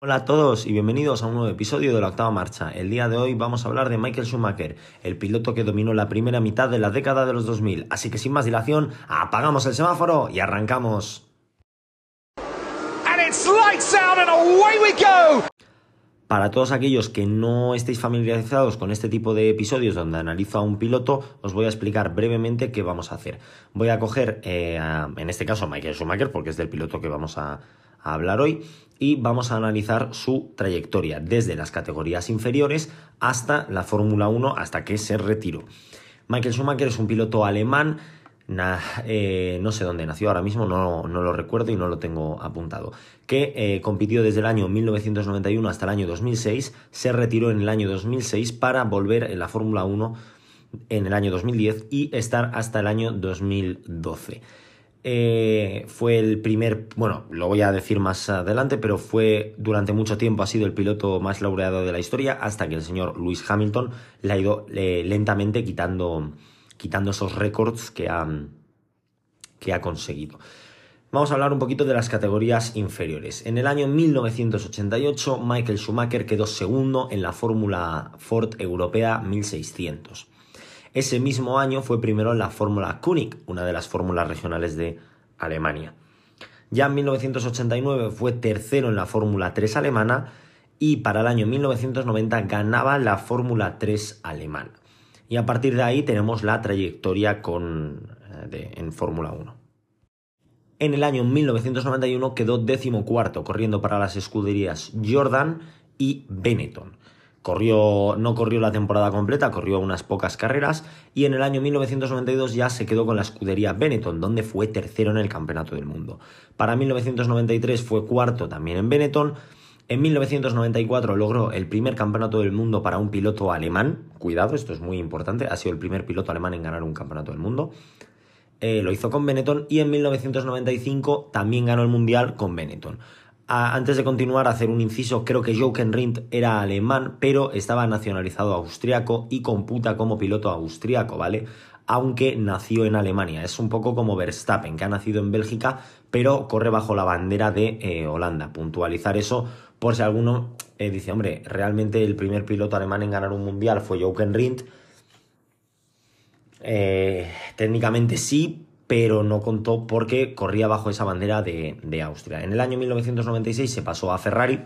Hola a todos y bienvenidos a un nuevo episodio de la octava marcha. El día de hoy vamos a hablar de Michael Schumacher, el piloto que dominó la primera mitad de la década de los 2000. Así que sin más dilación, apagamos el semáforo y arrancamos. Para todos aquellos que no estéis familiarizados con este tipo de episodios donde analizo a un piloto, os voy a explicar brevemente qué vamos a hacer. Voy a coger, eh, en este caso, a Michael Schumacher, porque es del piloto que vamos a, a hablar hoy y vamos a analizar su trayectoria desde las categorías inferiores hasta la Fórmula 1, hasta que se retiró. Michael Schumacher es un piloto alemán, eh, no sé dónde nació ahora mismo, no, lo recuerdo y no lo tengo apuntado, que eh, compitió desde el año 1991 hasta el año 2006, se retiró en el año 2006 para volver en la Fórmula 1 en el año 2010 y estar hasta el año 2012. Eh, fue el primer, bueno, lo voy a decir más adelante, pero fue durante mucho tiempo ha sido el piloto más laureado de la historia hasta que el señor Lewis Hamilton le ha ido eh, lentamente quitando, quitando esos récords que ha, que ha conseguido. Vamos a hablar un poquito de las categorías inferiores. En el año 1988, Michael Schumacher quedó segundo en la Fórmula Ford Europea 1600. Ese mismo año fue primero en la Fórmula König, una de las fórmulas regionales de Alemania. Ya en 1989 fue tercero en la Fórmula 3 alemana y para el año 1990 ganaba la Fórmula 3 alemana. Y a partir de ahí tenemos la trayectoria eh, en Fórmula 1. En el año 1991 quedó decimocuarto corriendo para las escuderías Jordan y Benetton. Corrió, no corrió la temporada completa, corrió unas pocas carreras y en el año 1992 ya se quedó con la escudería Benetton, donde fue tercero en el Campeonato del Mundo. Para 1993 fue cuarto también en Benetton. En 1994 logró el primer campeonato del mundo para un piloto alemán. Cuidado, esto es muy importante. Ha sido el primer piloto alemán en ganar un campeonato del mundo. Eh, lo hizo con Benetton y en 1995 también ganó el mundial con Benetton antes de continuar, hacer un inciso, creo que Jochen Rindt era alemán, pero estaba nacionalizado austriaco y computa como piloto austriaco, ¿vale? Aunque nació en Alemania. Es un poco como Verstappen, que ha nacido en Bélgica, pero corre bajo la bandera de eh, Holanda. Puntualizar eso por si alguno eh, dice, hombre, realmente el primer piloto alemán en ganar un mundial fue Jochen Rindt. Eh, técnicamente sí, pero no contó porque corría bajo esa bandera de, Austria. En el año 1996 se pasó a Ferrari,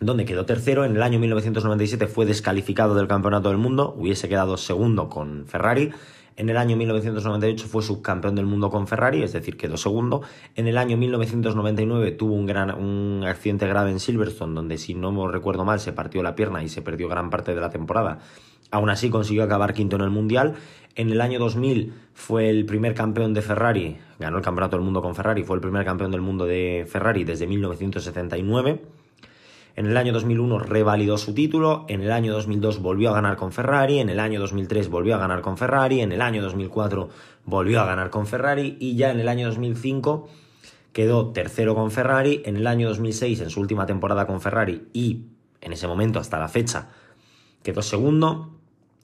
donde quedó tercero. En el año 1997 fue descalificado del Campeonato del Mundo, hubiese quedado segundo con Ferrari. En el año 1998 fue subcampeón del mundo con Ferrari, es decir, quedó segundo. En el año 1999 tuvo un, gran, un accidente grave en Silverstone, donde si no me recuerdo mal se partió la pierna y se perdió gran parte de la temporada. Aún así consiguió acabar quinto en el Mundial. En el año 2000 fue el primer campeón de Ferrari, ganó el Campeonato del Mundo con Ferrari, fue el primer campeón del mundo de Ferrari desde 1979. En el año 2001 revalidó su título, en el año 2002 volvió a ganar con Ferrari, en el año 2003 volvió a ganar con Ferrari, en el año 2004 volvió a ganar con Ferrari. Y ya en el año 2005 quedó tercero con Ferrari, en el año 2006 en su última temporada con Ferrari y en ese momento hasta la fecha quedó segundo,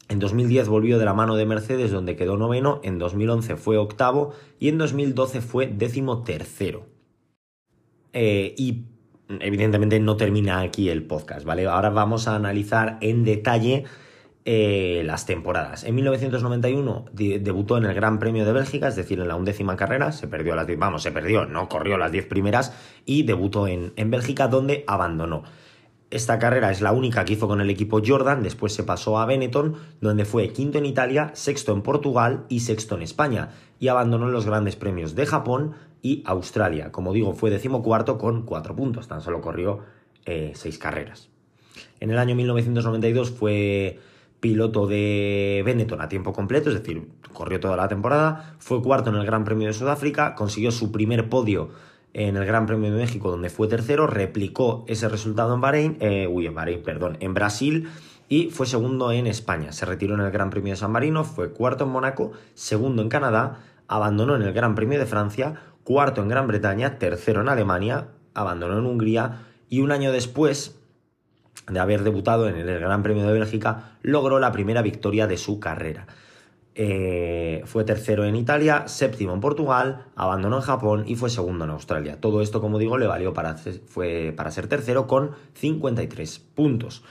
en 2010 volvió de la mano de Mercedes, donde quedó noveno, en 2011 fue octavo y en 2012 fue décimo tercero. Eh, y evidentemente no termina aquí el podcast, ¿vale? Ahora vamos a analizar en detalle eh, las temporadas. En 1991 debutó en el Gran Premio de Bélgica, es decir, en la undécima carrera, se perdió las vamos, se perdió, no corrió las diez primeras y debutó en, en Bélgica, donde abandonó. Esta carrera es la única que hizo con el equipo Jordan, después se pasó a Benetton, donde fue quinto en Italia, sexto en Portugal y sexto en España, y abandonó los grandes premios de Japón y Australia. Como digo, fue decimocuarto con cuatro puntos, tan solo corrió eh, seis carreras. En el año 1992 fue piloto de Benetton a tiempo completo, es decir, corrió toda la temporada, fue cuarto en el Gran Premio de Sudáfrica, consiguió su primer podio en el Gran Premio de México, donde fue tercero, replicó ese resultado en Bahrein, eh, uy, en Bahrein, perdón, en Brasil y fue segundo en España. Se retiró en el Gran Premio de San Marino, fue cuarto en Mónaco, segundo en Canadá, abandonó en el Gran Premio de Francia, cuarto en Gran Bretaña, tercero en Alemania, abandonó en Hungría y un año después de haber debutado en el Gran Premio de Bélgica, logró la primera victoria de su carrera. Eh, fue tercero en Italia, séptimo en Portugal, abandonó en Japón y fue segundo en Australia. Todo esto, como digo, le valió para, fue para ser tercero con 53 puntos.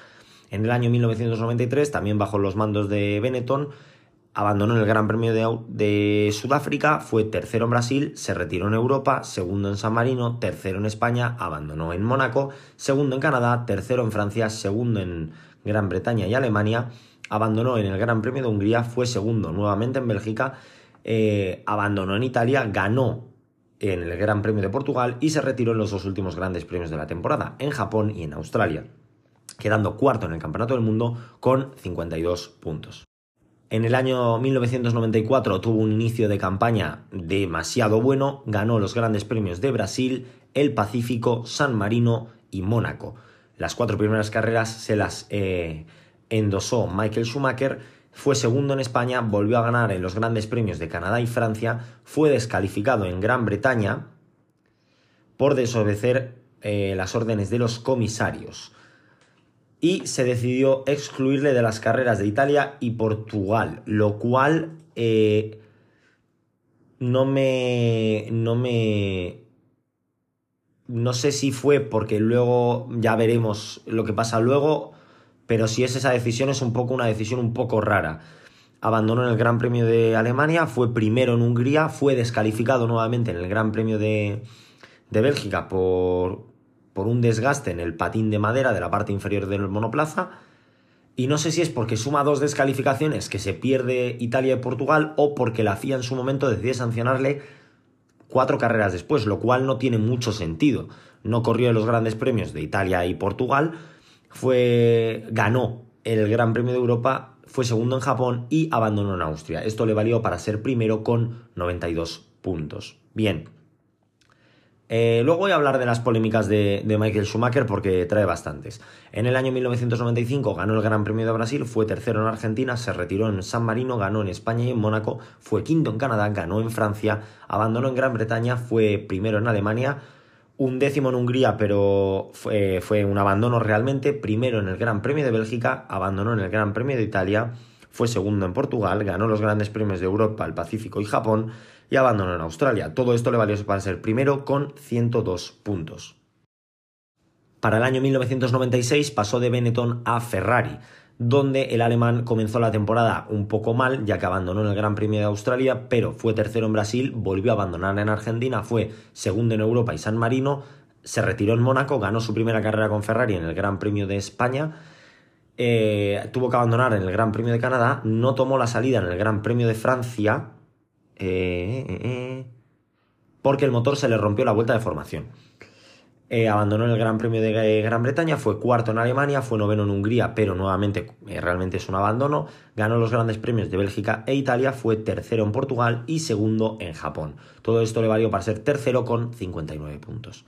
En el año 1993, también bajo los mandos de Benetton, abandonó el Gran Premio de, de, Sudáfrica, fue tercero en Brasil, se retiró en Europa, segundo en San Marino, tercero en España, abandonó en Mónaco, segundo en Canadá, tercero en Francia, segundo en Gran Bretaña y Alemania, abandonó en el Gran Premio de Hungría, fue segundo nuevamente en Bélgica, eh, abandonó en Italia, ganó en el Gran Premio de Portugal y se retiró en los dos últimos grandes premios de la temporada, en Japón y en Australia, quedando cuarto en el Campeonato del Mundo con 52 puntos. En el año 1994 tuvo un inicio de campaña demasiado bueno, ganó los grandes premios de Brasil, el Pacífico, San Marino y Mónaco. Las cuatro primeras carreras se las eh, endosó Michael Schumacher, fue segundo en España, volvió a ganar en los grandes premios de Canadá y Francia, fue descalificado en Gran Bretaña por desobedecer eh, las órdenes de los comisarios. Y se decidió excluirle de las carreras de Italia y Portugal, lo cual eh, no me... no me... No sé si fue porque luego ya veremos lo que pasa luego, pero si es esa decisión es un poco una decisión un poco rara. Abandonó en el Gran Premio de Alemania, fue primero en Hungría, fue descalificado nuevamente en el Gran Premio de, de Bélgica por, por un desgaste en el patín de madera de la parte inferior del monoplaza. Y no sé si es porque suma dos descalificaciones que se pierde Italia y Portugal o porque la FIA en su momento decide sancionarle cuatro carreras después, lo cual no tiene mucho sentido. No corrió en los grandes premios de Italia y Portugal, fue ganó el Gran Premio de Europa, fue segundo en Japón y abandonó en Austria. Esto le valió para ser primero con 92 puntos. Bien, eh, luego voy a hablar de las polémicas de, Michael Schumacher porque trae bastantes. En el año 1995 ganó el Gran Premio de Brasil, fue tercero en Argentina, se retiró en San Marino, ganó en España y en Mónaco, fue quinto en Canadá, ganó en Francia, abandonó en Gran Bretaña, fue primero en Alemania, un décimo en Hungría, pero fue, fue un abandono realmente, primero en el Gran Premio de Bélgica, abandonó en el Gran Premio de Italia, fue segundo en Portugal, ganó los grandes premios de Europa, el Pacífico y Japón, y abandonó en Australia. Todo esto le valió para ser primero con 102 puntos. Para el año 1996 pasó de Benetton a Ferrari, donde el alemán comenzó la temporada un poco mal, ya que abandonó en el Gran Premio de Australia, pero fue tercero en Brasil, volvió a abandonar en Argentina, fue segundo en Europa y San Marino, se retiró en Mónaco, ganó su primera carrera con Ferrari en el Gran Premio de España, eh, tuvo que abandonar en el Gran Premio de Canadá, no tomó la salida en el Gran Premio de Francia, eh, eh, porque el motor se le rompió la vuelta de formación. Abandonó el Gran Premio de Gran Bretaña, fue cuarto en Alemania, fue noveno en Hungría, pero nuevamente realmente es un abandono. Ganó los grandes premios de Bélgica e Italia, fue tercero en Portugal y segundo en Japón. Todo esto le valió para ser tercero con 59 puntos.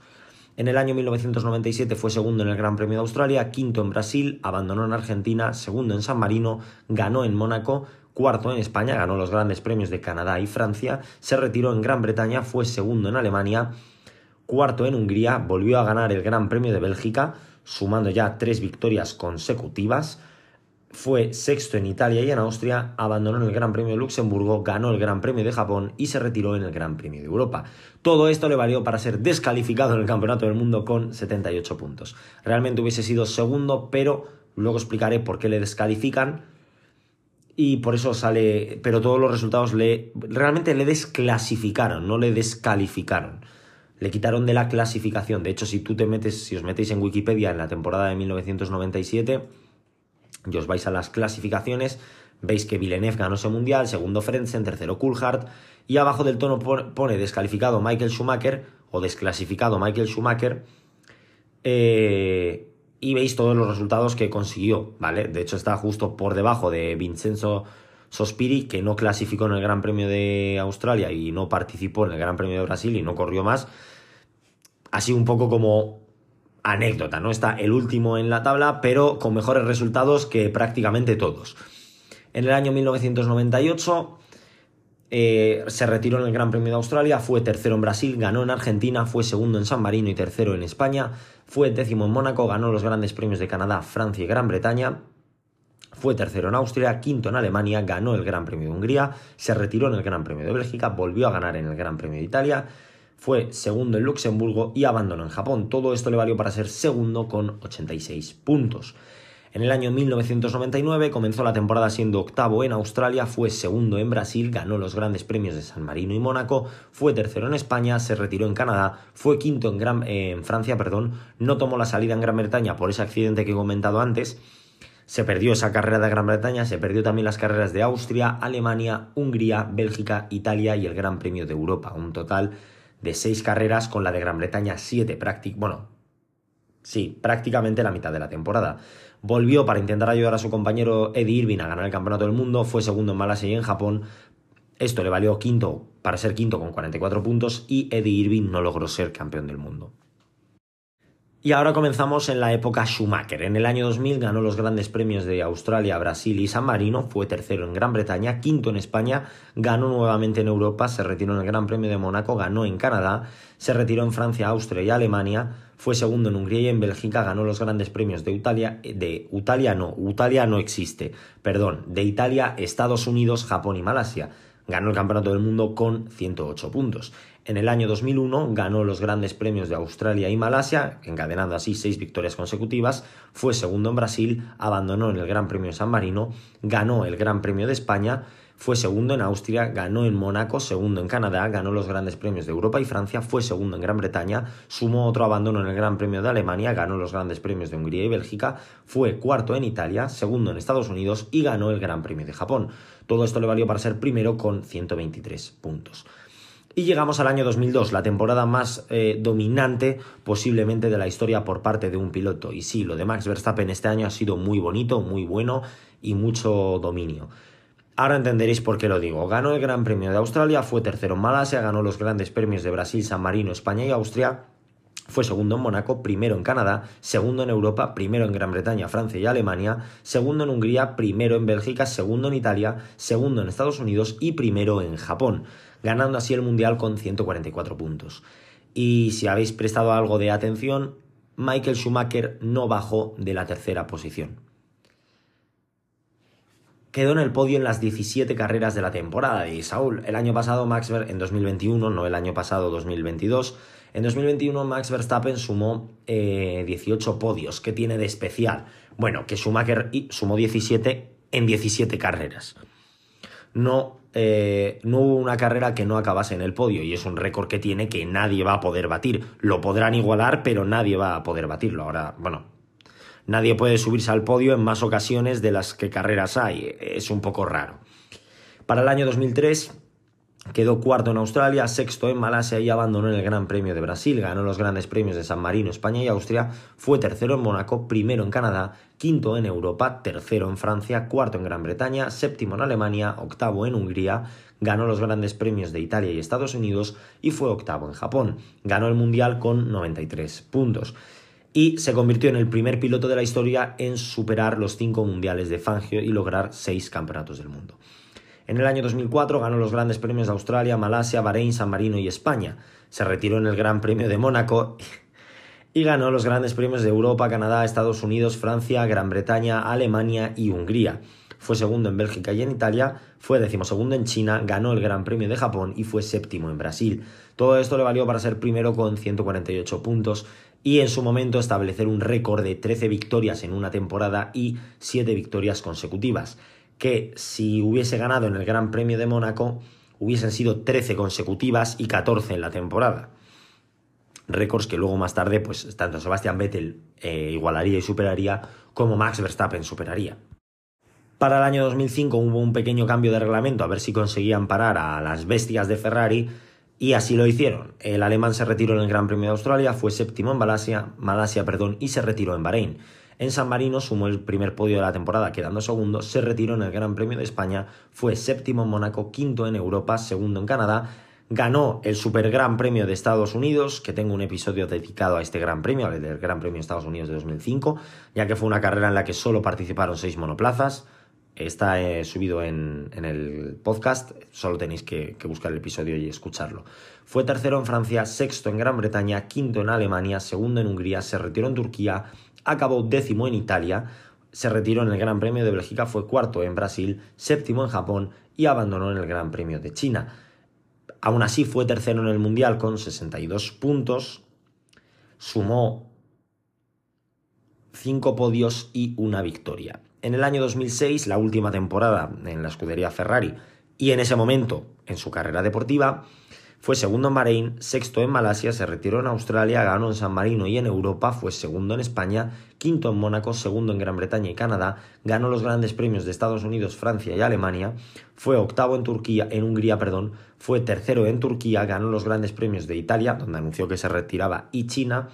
En el año 1997 fue segundo en el Gran Premio de Australia, quinto en Brasil, abandonó en Argentina, segundo en San Marino, ganó en Mónaco, cuarto en España, ganó los grandes premios de Canadá y Francia, se retiró en Gran Bretaña, fue segundo en Alemania, cuarto en Hungría, volvió a ganar el Gran Premio de Bélgica, sumando ya tres victorias consecutivas, fue sexto en Italia y en Austria, abandonó el Gran Premio de Luxemburgo, ganó el Gran Premio de Japón y se retiró en el Gran Premio de Europa. Todo esto le valió para ser descalificado en el Campeonato del Mundo con 78 puntos. Realmente hubiese sido segundo, pero luego explicaré por qué le descalifican y por eso sale, pero todos los resultados le realmente le desclasificaron, no le descalificaron. Le quitaron de la clasificación. De hecho, si tú te metes, si os metéis en Wikipedia en la temporada de 1997 y os vais a las clasificaciones, veis que Villeneuve ganó ese mundial, segundo Frentzen, tercero Coulthard y abajo del tono pone descalificado Michael Schumacher o desclasificado Michael Schumacher. Eh, y veis todos los resultados que consiguió, ¿vale? De hecho está justo por debajo de Vincenzo Sospiri, que no clasificó en el Gran Premio de Australia y no participó en el Gran Premio de Brasil y no corrió más. Así un poco como anécdota, ¿no? Está el último en la tabla, pero con mejores resultados que prácticamente todos. En el año 1998 eh, se retiró en el Gran Premio de Australia, fue tercero en Brasil, ganó en Argentina, fue segundo en San Marino y tercero en España, fue décimo en Mónaco, ganó los grandes premios de Canadá, Francia y Gran Bretaña, fue tercero en Austria, quinto en Alemania, ganó el Gran Premio de Hungría, se retiró en el Gran Premio de Bélgica, volvió a ganar en el Gran Premio de Italia, fue segundo en Luxemburgo y abandonó en Japón. Todo esto le valió para ser segundo con 86 puntos. En el año 1999 comenzó la temporada siendo octavo en Australia, fue segundo en Brasil, ganó los grandes premios de San Marino y Mónaco, fue tercero en España, se retiró en Canadá, fue quinto en, Francia, perdón, no tomó la salida en Gran Bretaña por ese accidente que he comentado antes, se perdió esa carrera de Gran Bretaña, se perdió también las carreras de Austria, Alemania, Hungría, Bélgica, Italia y el Gran Premio de Europa. Un total de seis carreras con la de Gran Bretaña siete, bueno, sí, prácticamente la mitad de la temporada. Volvió para intentar ayudar a su compañero Eddie Irving a ganar el Campeonato del Mundo, fue segundo en Malasia y en Japón. Esto le valió quinto para ser quinto con 44 puntos y Eddie Irving no logró ser campeón del mundo. Y ahora comenzamos en la época Schumacher. En el año 2000 ganó los grandes premios de Australia, Brasil y San Marino, fue tercero en Gran Bretaña, quinto en España, ganó nuevamente en Europa, se retiró en el Gran Premio de Mónaco, ganó en Canadá, se retiró en Francia, Austria y Alemania, fue segundo en Hungría y en Bélgica, ganó los grandes premios de Italia, de Italia no, Italia no existe, perdón, de Italia, Estados Unidos, Japón y Malasia. Ganó el Campeonato del Mundo con 108 puntos. En el año 2001 ganó los grandes premios de Australia y Malasia, encadenando así seis victorias consecutivas, fue segundo en Brasil, abandonó en el Gran Premio de San Marino, ganó el Gran Premio de España, fue segundo en Austria, ganó en Mónaco, segundo en Canadá, ganó los grandes premios de Europa y Francia, fue segundo en Gran Bretaña, sumó otro abandono en el Gran Premio de Alemania, ganó los grandes premios de Hungría y Bélgica, fue cuarto en Italia, segundo en Estados Unidos y ganó el Gran Premio de Japón. Todo esto le valió para ser primero con 123 puntos. Y llegamos al año 2002, la temporada más eh, dominante posiblemente de la historia por parte de un piloto. Y sí, lo de Max Verstappen este año ha sido muy bonito, muy bueno y mucho dominio. Ahora entenderéis por qué lo digo. Ganó el Gran Premio de Australia, fue tercero en Malasia, ganó los grandes premios de Brasil, San Marino, España y Austria. Fue segundo en Mónaco, primero en Canadá, segundo en Europa, primero en Gran Bretaña, Francia y Alemania, segundo en Hungría, primero en Bélgica, segundo en Italia, segundo en Estados Unidos y primero en Japón ganando así el Mundial con 144 puntos. Y si habéis prestado algo de atención, Michael Schumacher no bajó de la tercera posición. Quedó en el podio en las 17 carreras de la temporada y Saúl. El año pasado Max Ver en 2021, no el año pasado 2022, en 2021 Max Verstappen sumó 18 eh, podios. ¿Qué tiene de especial? Bueno, que Schumacher sumó 17 en 17 carreras. No eh, no hubo una carrera que no acabase en el podio y es un récord que tiene que nadie va a poder batir. Lo podrán igualar, pero nadie va a poder batirlo. Ahora, bueno, nadie puede subirse al podio en más ocasiones de las que carreras hay. Es un poco raro. Para el año 2003 Quedó cuarto en Australia, sexto en Malasia y abandonó en el Gran Premio de Brasil. Ganó los grandes premios de San Marino, España y Austria. Fue tercero en Mónaco, primero en Canadá, quinto en Europa, tercero en Francia, cuarto en Gran Bretaña, séptimo en Alemania, octavo en Hungría. Ganó los grandes premios de Italia y Estados Unidos y fue octavo en Japón. Ganó el Mundial con 93 puntos y se convirtió en el primer piloto de la historia en superar los cinco mundiales de Fangio y lograr seis campeonatos del mundo. En el año 2004 ganó los grandes premios de Australia, Malasia, Bahrein, San Marino y España. Se retiró en el Gran Premio de Mónaco y ganó los grandes premios de Europa, Canadá, Estados Unidos, Francia, Gran Bretaña, Alemania y Hungría. Fue segundo en Bélgica y en Italia, fue decimosegundo en China, ganó el Gran Premio de Japón y fue séptimo en Brasil. Todo esto le valió para ser primero con 148 puntos y en su momento establecer un récord de 13 victorias en una temporada y 7 victorias consecutivas que si hubiese ganado en el Gran Premio de Mónaco hubiesen sido 13 consecutivas y 14 en la temporada. Récords que luego más tarde, pues tanto Sebastian Vettel eh, igualaría y superaría, como Max Verstappen superaría. Para el año 2005 hubo un pequeño cambio de reglamento a ver si conseguían parar a las bestias de Ferrari y así lo hicieron. El alemán se retiró en el Gran Premio de Australia, fue séptimo en Malasia, Malasia perdón, y se retiró en Bahrein. En San Marino sumó el primer podio de la temporada quedando segundo, se retiró en el Gran Premio de España, fue séptimo en Mónaco, quinto en Europa, segundo en Canadá, ganó el Super Gran Premio de Estados Unidos, que tengo un episodio dedicado a este Gran Premio, al del Gran Premio de Estados Unidos de 2005, ya que fue una carrera en la que solo participaron seis monoplazas. Está eh, subido en, el podcast, solo tenéis que, que, buscar el episodio y escucharlo. Fue tercero en Francia, sexto en Gran Bretaña, quinto en Alemania, segundo en Hungría, se retiró en Turquía, acabó décimo en Italia, se retiró en el Gran Premio de Bélgica, fue cuarto en Brasil, séptimo en Japón y abandonó en el Gran Premio de China. Aún así fue tercero en el Mundial con 62 puntos, sumó 5 podios y una victoria. En el año 2006, la última temporada en la escudería Ferrari y en ese momento en su carrera deportiva, fue segundo en Bahrein, sexto en Malasia, se retiró en Australia, ganó en San Marino y en Europa, fue segundo en España, quinto en Mónaco, segundo en Gran Bretaña y Canadá, ganó los grandes premios de Estados Unidos, Francia y Alemania, fue octavo en Turquía, en Hungría, perdón, fue tercero en Turquía, ganó los grandes premios de Italia, donde anunció que se retiraba, y China,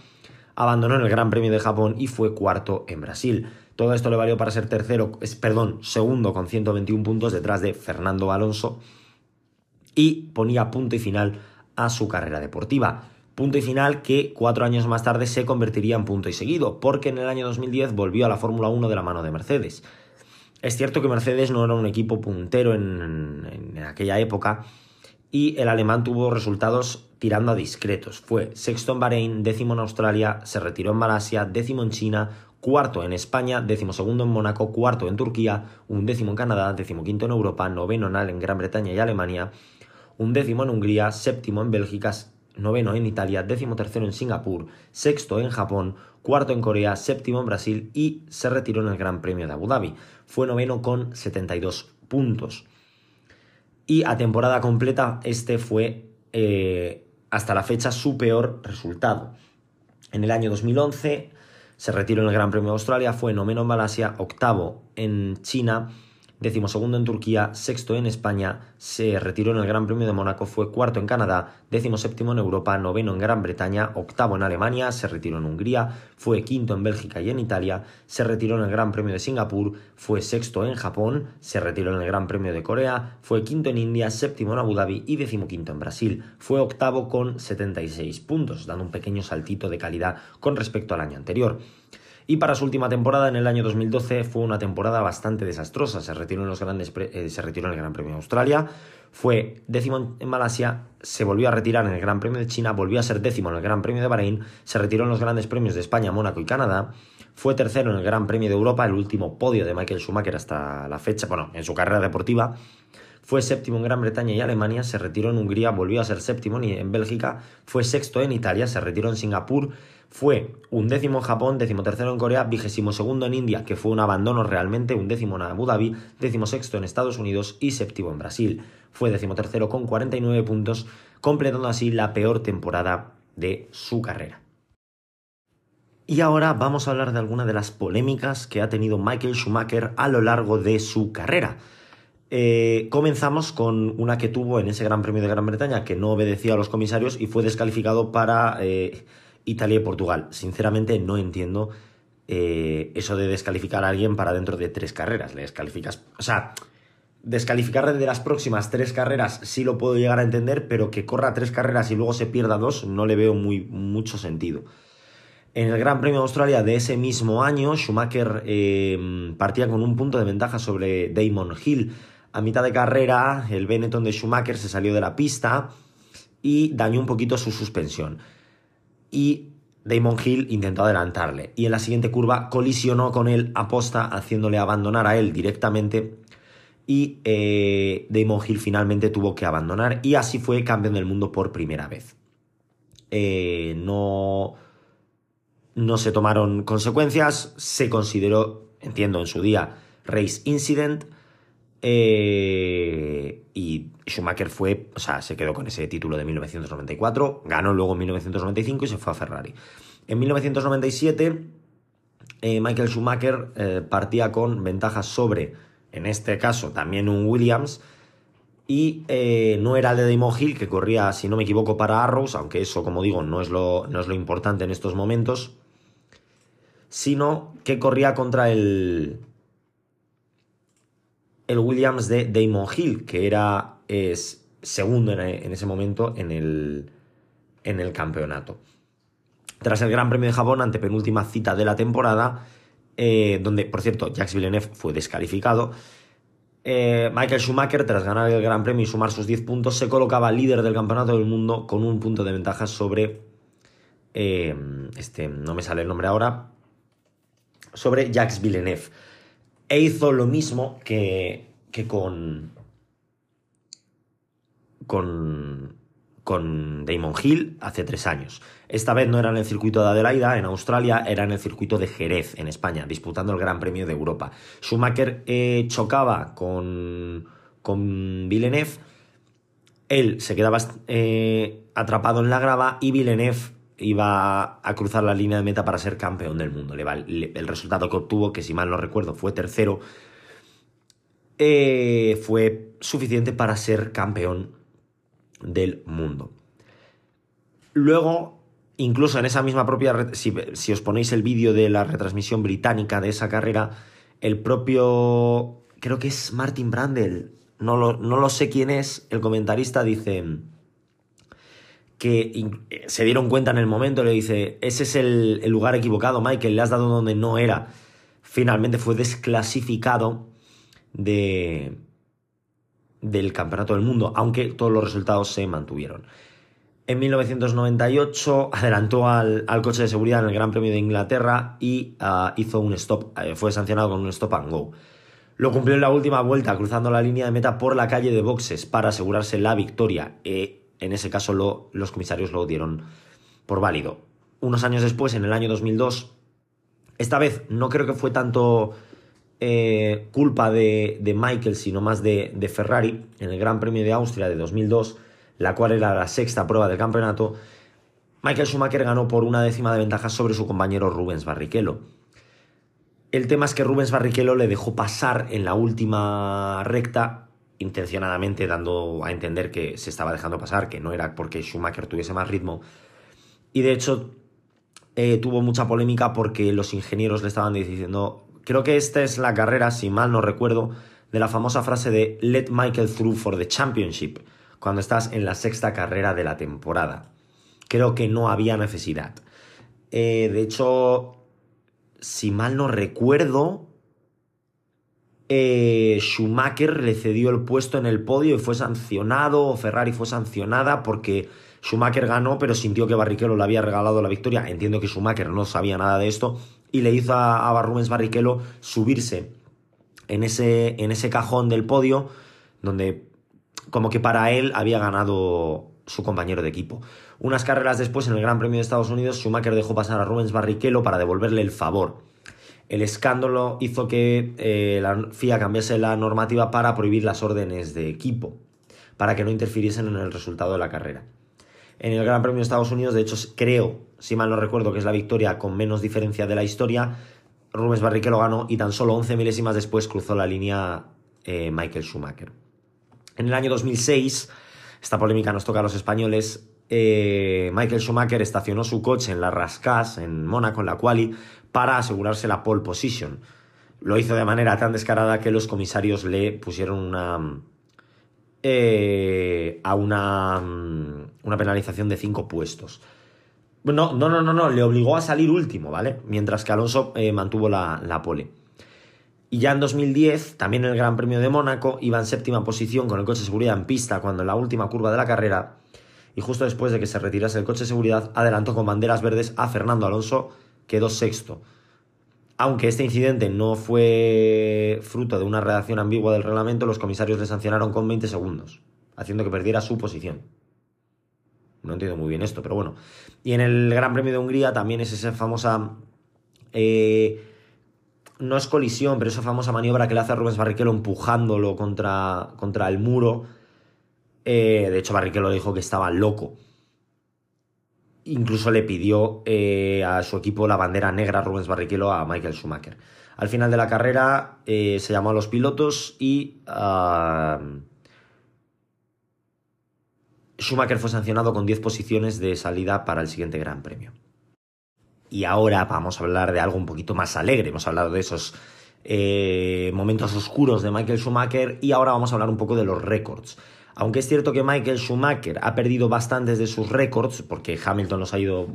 abandonó en el Gran Premio de Japón y fue cuarto en Brasil. Todo esto le valió para ser tercero, perdón, segundo con 121 puntos detrás de Fernando Alonso y ponía punto y final a su carrera deportiva. Punto y final que cuatro años más tarde se convertiría en punto y seguido, porque en el año 2010 volvió a la Fórmula 1 de la mano de Mercedes. Es cierto que Mercedes no era un equipo puntero en, en aquella época y el alemán tuvo resultados tirando a discretos. Fue sexto en Bahrein, décimo en Australia, se retiró en Malasia, décimo en China, cuarto en España, décimo segundo en Mónaco, cuarto en Turquía, un décimo en Canadá, décimo quinto en Europa, noveno en Gran Bretaña y Alemania, un décimo en Hungría, séptimo en Bélgica, noveno en Italia, décimo tercero en Singapur, sexto en Japón, cuarto en Corea, séptimo en Brasil y se retiró en el Gran Premio de Abu Dhabi. Fue noveno con 72 puntos. Y a temporada completa este fue eh, hasta la fecha su peor resultado. En el año 2011 se retiró en el Gran Premio de Australia, fue noveno en Malasia, octavo en China, segundo en Turquía, sexto en España, se retiró en el Gran Premio de Mónaco, fue cuarto en Canadá, séptimo en Europa, noveno en Gran Bretaña, octavo en Alemania, se retiró en Hungría, fue quinto en Bélgica y en Italia, se retiró en el Gran Premio de Singapur, fue sexto en Japón, se retiró en el Gran Premio de Corea, fue quinto en India, séptimo en Abu Dhabi y decimoquinto en Brasil. Fue octavo con 76 puntos, dando un pequeño saltito de calidad con respecto al año anterior. Y para su última temporada, en el año 2012, fue una temporada bastante desastrosa. Se retiró en, los grandes eh, se retiró en el Gran Premio de Australia, fue décimo en Malasia, se volvió a retirar en el Gran Premio de China, volvió a ser décimo en el Gran Premio de Bahrein, se retiró en los grandes premios de España, Mónaco y Canadá, fue tercero en el Gran Premio de Europa, el último podio de Michael Schumacher hasta la fecha, bueno, en su carrera deportiva. Fue séptimo en Gran Bretaña y Alemania, se retiró en Hungría, volvió a ser séptimo en Bélgica, fue sexto en Italia, se retiró en Singapur, fue un décimo en Japón, décimo tercero en Corea, vigésimo segundo en India, que fue un abandono realmente, un décimo en Abu Dhabi, décimo sexto en Estados Unidos y séptimo en Brasil. Fue décimo tercero con 49 puntos, completando así la peor temporada de su carrera. Y ahora vamos a hablar de alguna de las polémicas que ha tenido Michael Schumacher a lo largo de su carrera. Eh, comenzamos con una que tuvo en ese Gran Premio de Gran Bretaña que no obedecía a los comisarios y fue descalificado para eh, Italia y Portugal. Sinceramente no entiendo eh, eso de descalificar a alguien para dentro de tres carreras. Le descalificas. O sea, descalificar de las próximas tres carreras sí lo puedo llegar a entender, pero que corra tres carreras y luego se pierda dos no le veo muy, mucho sentido. En el Gran Premio de Australia de ese mismo año, Schumacher eh, partía con un punto de ventaja sobre Damon Hill. A mitad de carrera, el Benetton de Schumacher se salió de la pista y dañó un poquito su suspensión y Damon Hill intentó adelantarle y en la siguiente curva colisionó con él aposta haciéndole abandonar a él directamente y eh, Damon Hill finalmente tuvo que abandonar y así fue campeón del mundo por primera vez. Eh, no, no se tomaron consecuencias, se consideró, entiendo, en su día race incident eh, y Schumacher fue, o sea, se quedó con ese título de 1994, ganó luego en 1995 y se fue a Ferrari. En 1997, eh, Michael Schumacher eh, partía con ventajas sobre, en este caso, también un Williams. Y no era el de Damon Hill, que corría, si no me equivoco, para Arrows, aunque eso, como digo, no es lo, no es lo importante en estos momentos, sino que corría contra el, el Williams de Damon Hill, que era es, segundo en, ese momento en el, en el campeonato. Tras el Gran Premio de Japón, ante penúltima cita de la temporada, eh, donde, por cierto, Jacques Villeneuve fue descalificado, eh, Michael Schumacher, tras ganar el Gran Premio y sumar sus 10 puntos, se colocaba líder del campeonato del mundo con un punto de ventaja sobre. Eh, este, no me sale el nombre ahora. sobre Jacques Villeneuve. E hizo lo mismo que, que con, con, Damon Hill hace tres años. Esta vez no era en el circuito de Adelaida, en Australia, era en el circuito de Jerez, en España, disputando el Gran Premio de Europa. Schumacher eh, chocaba con, con Villeneuve, él se quedaba eh, atrapado en la grava y Villeneuve iba a cruzar la línea de meta para ser campeón del mundo. El resultado que obtuvo, que si mal no recuerdo fue tercero, eh, fue suficiente para ser campeón del mundo. Luego, incluso en esa misma propia, si, si os ponéis el vídeo de la retransmisión británica de esa carrera, el propio, creo que es Martin Brandel, no lo, no lo sé quién es, el comentarista dice que se dieron cuenta en el momento, le dice, ese es el, lugar equivocado, Michael, le has dado donde no era. Finalmente fue desclasificado de, del Campeonato del Mundo, aunque todos los resultados se mantuvieron. En 1998 adelantó al, coche de seguridad en el Gran Premio de Inglaterra y ah, hizo un stop, eh, fue sancionado con un stop and go. Lo cumplió en la última vuelta, cruzando la línea de meta por la calle de boxes para asegurarse la victoria. Eh, en ese caso los comisarios lo dieron por válido. Unos años después, en el año 2002, esta vez no creo que fue tanto eh, culpa de, Michael, sino más de, Ferrari, en el Gran Premio de Austria de 2002, la cual era la sexta prueba del campeonato, Michael Schumacher ganó por una décima de ventaja sobre su compañero Rubens Barrichello. El tema es que Rubens Barrichello le dejó pasar en la última recta, intencionadamente dando a entender que se estaba dejando pasar, que no era porque Schumacher tuviese más ritmo. Y de hecho eh, tuvo mucha polémica porque los ingenieros le estaban diciendo Creo que esta es la carrera, si mal no recuerdo, de la famosa frase de Let Michael through for the championship, cuando estás en la sexta carrera de la temporada. Creo que no había necesidad. Eh, de hecho, si mal no recuerdo, eh, Schumacher le cedió el puesto en el podio y fue sancionado, o Ferrari fue sancionada porque Schumacher ganó, pero sintió que Barrichello le había regalado la victoria. Entiendo que Schumacher no sabía nada de esto y le hizo a, Rubens Barrichello subirse en ese, en ese cajón del podio donde como que para él había ganado su compañero de equipo. Unas carreras después, en el Gran Premio de Estados Unidos, Schumacher dejó pasar a Rubens Barrichello para devolverle el favor. El escándalo hizo que eh, la FIA cambiase la normativa para prohibir las órdenes de equipo, para que no interfiriesen en el resultado de la carrera. En el Gran Premio de Estados Unidos, de hecho, creo, si mal no recuerdo, que es la victoria con menos diferencia de la historia. Rubens Barrichello ganó y tan solo 11 milésimas después cruzó la línea eh, Michael Schumacher. En el año 2006, esta polémica nos toca a los españoles, eh, Michael Schumacher estacionó su coche en la Rascas, en Mónaco, en la quali, para asegurarse la pole position. Lo hizo de manera tan descarada que los comisarios le pusieron una, eh, a una, mm, una, penalización de 5 puestos. No, no, no, no, no, le obligó a salir último, ¿vale? Mientras que Alonso eh, mantuvo la, la, pole. Y ya en 2010, también en el Gran Premio de Mónaco, iba en séptima posición con el coche de seguridad en pista cuando en la última curva de la carrera, y justo después de que se retirase el coche de seguridad, adelantó con banderas verdes a Fernando Alonso, quedó sexto. Aunque este incidente no fue fruto de una redacción ambigua del reglamento, los comisarios le sancionaron con 20 segundos, haciendo que perdiera su posición. No entiendo muy bien esto, pero bueno. Y en el Gran Premio de Hungría también es esa famosa... Eh, no es colisión, pero esa famosa maniobra que le hace a Rubens Barrichello empujándolo contra, contra el muro. Eh, de hecho, Barrichello dijo que estaba loco incluso le pidió eh, a su equipo la bandera negra Rubens Barrichello a Michael Schumacher. Al final de la carrera eh, se llamó a los pilotos y ah, Schumacher fue sancionado con 10 posiciones de salida para el siguiente Gran Premio. Y ahora vamos a hablar de algo un poquito más alegre. Hemos hablado de esos momentos oscuros de Michael Schumacher y ahora vamos a hablar un poco de los récords. Aunque es cierto que Michael Schumacher ha perdido bastantes de sus récords, porque Hamilton los ha ido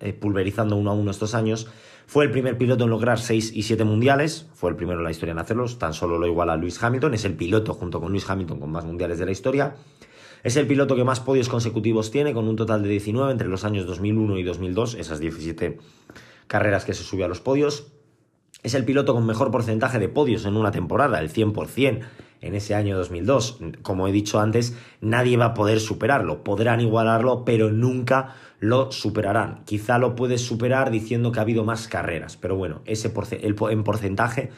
eh, pulverizando uno a uno estos años, fue el primer piloto en lograr 6 y 7 mundiales, fue el primero en la historia en hacerlos, tan solo lo igual a Lewis Hamilton, es el piloto junto con Lewis Hamilton con más mundiales de la historia. Es el piloto que más podios consecutivos tiene, con un total de 19 entre los años 2001 y 2002, esas 17 carreras que se subió a los podios. Es el piloto con mejor porcentaje de podios en una temporada, el 100%, en ese año 2002. Como he dicho antes, nadie va a poder superarlo. Podrán igualarlo, pero nunca lo superarán. Quizá lo puedes superar diciendo que ha habido más carreras, pero bueno, ese en porcentaje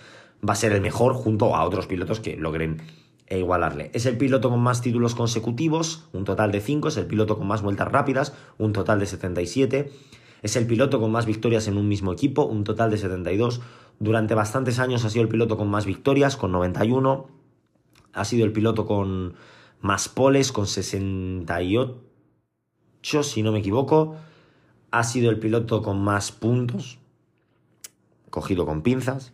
va a ser el mejor junto a otros pilotos que logren igualarle. Es el piloto con más títulos consecutivos, un total de 5, es el piloto con más vueltas rápidas, un total de 77. Es el piloto con más victorias en un mismo equipo, un total de 72. Durante bastantes años ha sido el piloto con más victorias, con 91. Ha sido el piloto con más poles, con 68, si no me equivoco. Ha sido el piloto con más puntos, cogido con pinzas.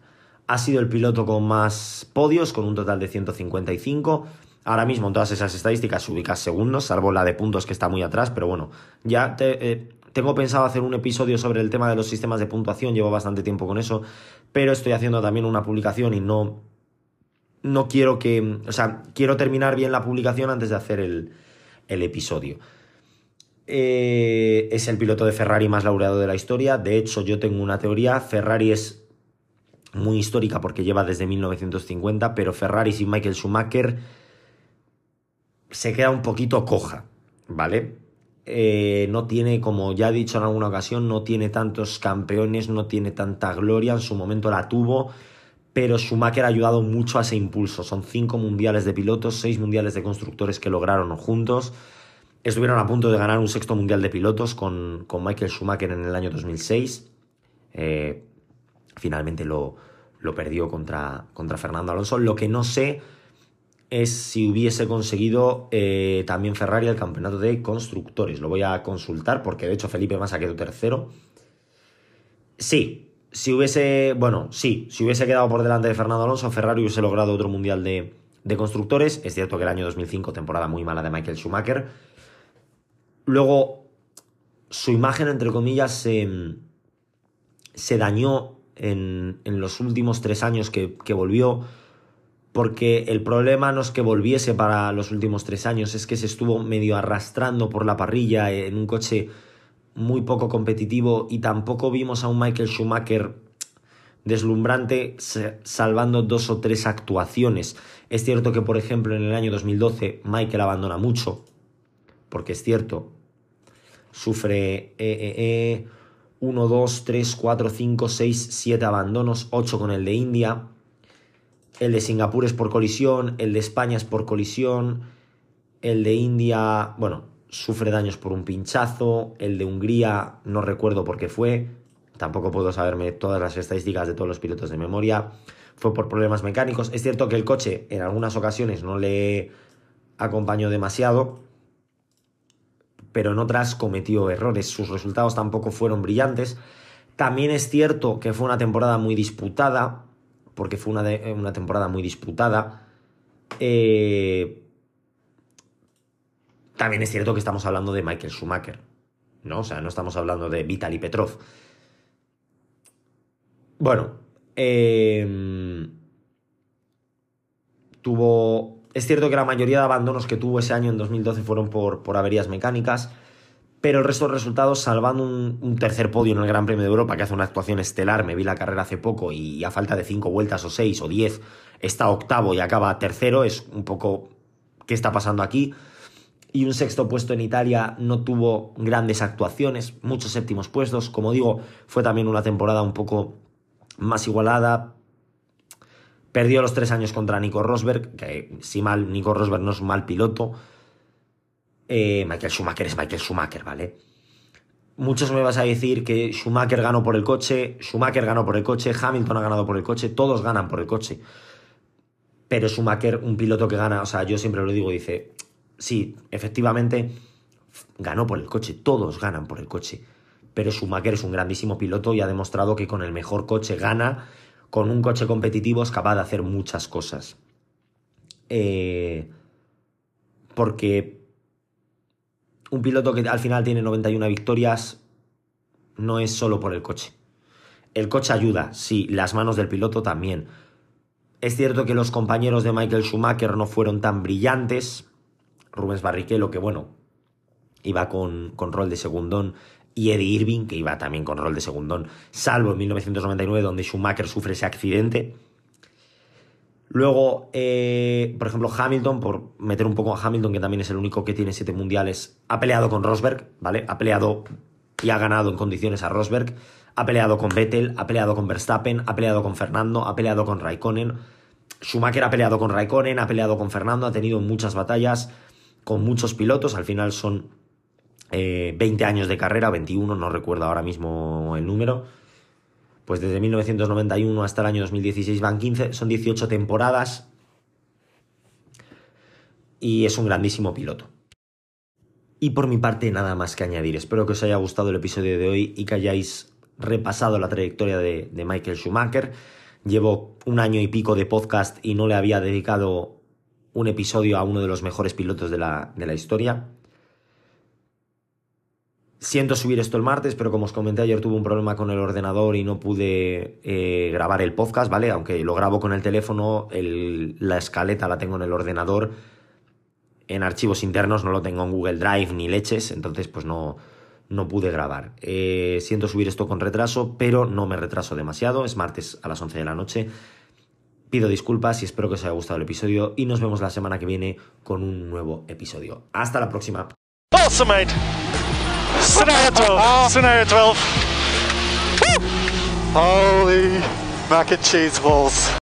Ha sido el piloto con más podios, con un total de 155. Ahora mismo en todas esas estadísticas ubicas segundos, salvo la de puntos que está muy atrás, pero bueno, ya eh, tengo pensado hacer un episodio sobre el tema de los sistemas de puntuación, llevo bastante tiempo con eso, pero estoy haciendo también una publicación y no, no quiero que, o sea, quiero terminar bien la publicación antes de hacer el, episodio. Eh, es el piloto de Ferrari más laureado de la historia, de hecho yo tengo una teoría, Ferrari es muy histórica porque lleva desde 1950, pero Ferrari sin Michael Schumacher se queda un poquito coja, ¿vale? Eh, no tiene, como ya he dicho en alguna ocasión, no tiene tantos campeones, no tiene tanta gloria, en su momento la tuvo, pero Schumacher ha ayudado mucho a ese impulso. Son cinco mundiales de pilotos, seis mundiales de constructores que lograron juntos. Estuvieron a punto de ganar un sexto mundial de pilotos con, Michael Schumacher en el año 2006. Eh, finalmente lo, lo perdió contra, contra Fernando Alonso. Lo que no sé es si hubiese conseguido eh, también Ferrari el campeonato de constructores. Lo voy a consultar porque de hecho Felipe Massa quedó tercero. Sí, si hubiese, bueno, sí, si hubiese quedado por delante de Fernando Alonso, Ferrari hubiese logrado otro mundial de, constructores. Es cierto que el año 2005, temporada muy mala de Michael Schumacher. Luego, su imagen, entre comillas, se, se dañó en, en, los últimos tres años que, que volvió porque el problema no es que volviese para los últimos tres años, es que se estuvo medio arrastrando por la parrilla en un coche muy poco competitivo y tampoco vimos a un Michael Schumacher deslumbrante salvando dos o tres actuaciones. Es cierto que, por ejemplo, en el año 2012 Michael abandona mucho, porque es cierto, sufre 1, 2, 3, 4, 5, 6, 7 abandonos, 8 con el de India, el de Singapur es por colisión, el de España es por colisión, el de India, bueno, sufre daños por un pinchazo, el de Hungría no recuerdo por qué fue, tampoco puedo saberme todas las estadísticas de todos los pilotos de memoria, fue por problemas mecánicos. Es cierto que el coche en algunas ocasiones no le acompañó demasiado, pero en otras cometió errores, sus resultados tampoco fueron brillantes. También es cierto que fue una temporada muy disputada, porque fue una, una temporada muy disputada. Eh, también es cierto que estamos hablando de Michael Schumacher, ¿no? O sea, no estamos hablando de Vitaly Petrov. Bueno, eh, tuvo... Es cierto que la mayoría de abandonos que tuvo ese año en 2012 fueron por, por averías mecánicas pero el resto de resultados, salvando un, tercer podio en el Gran Premio de Europa, que hace una actuación estelar, me vi la carrera hace poco y a falta de cinco vueltas o seis o diez está octavo y acaba tercero, es un poco qué está pasando aquí. Y un sexto puesto en Italia no tuvo grandes actuaciones, muchos séptimos puestos, como digo, fue también una temporada un poco más igualada. Perdió los tres años contra Nico Rosberg, que si mal, Nico Rosberg no es un mal piloto, eh, Michael Schumacher es Michael Schumacher, ¿vale? Muchos me vas a decir que Schumacher ganó por el coche, Schumacher ganó por el coche, Hamilton ha ganado por el coche, todos ganan por el coche. Pero Schumacher, un piloto que gana, o sea, yo siempre lo digo, dice, sí, efectivamente, ganó por el coche, todos ganan por el coche. Pero Schumacher es un grandísimo piloto y ha demostrado que con el mejor coche gana, con un coche competitivo es capaz de hacer muchas cosas. Eh, porque un piloto que al final tiene 91 victorias no es solo por el coche. El coche ayuda, sí, las manos del piloto también. Es cierto que los compañeros de Michael Schumacher no fueron tan brillantes. Rubens Barrichello, que bueno, iba con, con rol de segundón, y Eddie Irving, que iba también con rol de segundón, salvo en 1999, donde Schumacher sufre ese accidente. Luego, eh, por ejemplo, Hamilton, por meter un poco a Hamilton, que también es el único que tiene siete mundiales, ha peleado con Rosberg, ¿vale? Ha peleado y ha ganado en condiciones a Rosberg. Ha peleado con Vettel, ha peleado con Verstappen, ha peleado con Fernando, ha peleado con Raikkonen. Schumacher ha peleado con Raikkonen, ha peleado con Fernando, ha tenido muchas batallas con muchos pilotos. Al final son 20 eh, años de carrera, 21, no recuerdo ahora mismo el número. Pues desde 1991 hasta el año 2016 van 15, son 18 temporadas. Y es un grandísimo piloto. Y por mi parte, nada más que añadir. Espero que os haya gustado el episodio de hoy y que hayáis repasado la trayectoria de, Michael Schumacher. Llevo un año y pico de podcast y no le había dedicado un episodio a uno de los mejores pilotos de la, de la historia. Siento subir esto el martes, pero como os comenté ayer tuve un problema con el ordenador y no pude eh, grabar el podcast, ¿vale? Aunque lo grabo con el teléfono, la escaleta la tengo en el ordenador. En archivos internos no lo tengo en Google Drive ni leches, entonces pues no, no pude grabar. Eh, siento subir esto con retraso, pero no me retraso demasiado. Es martes a las 11 de la noche. Pido disculpas y espero que os haya gustado el episodio y nos vemos la semana que viene con un nuevo episodio. Hasta la próxima. Scenario 12. Scenario 12. Holy mac and cheese balls.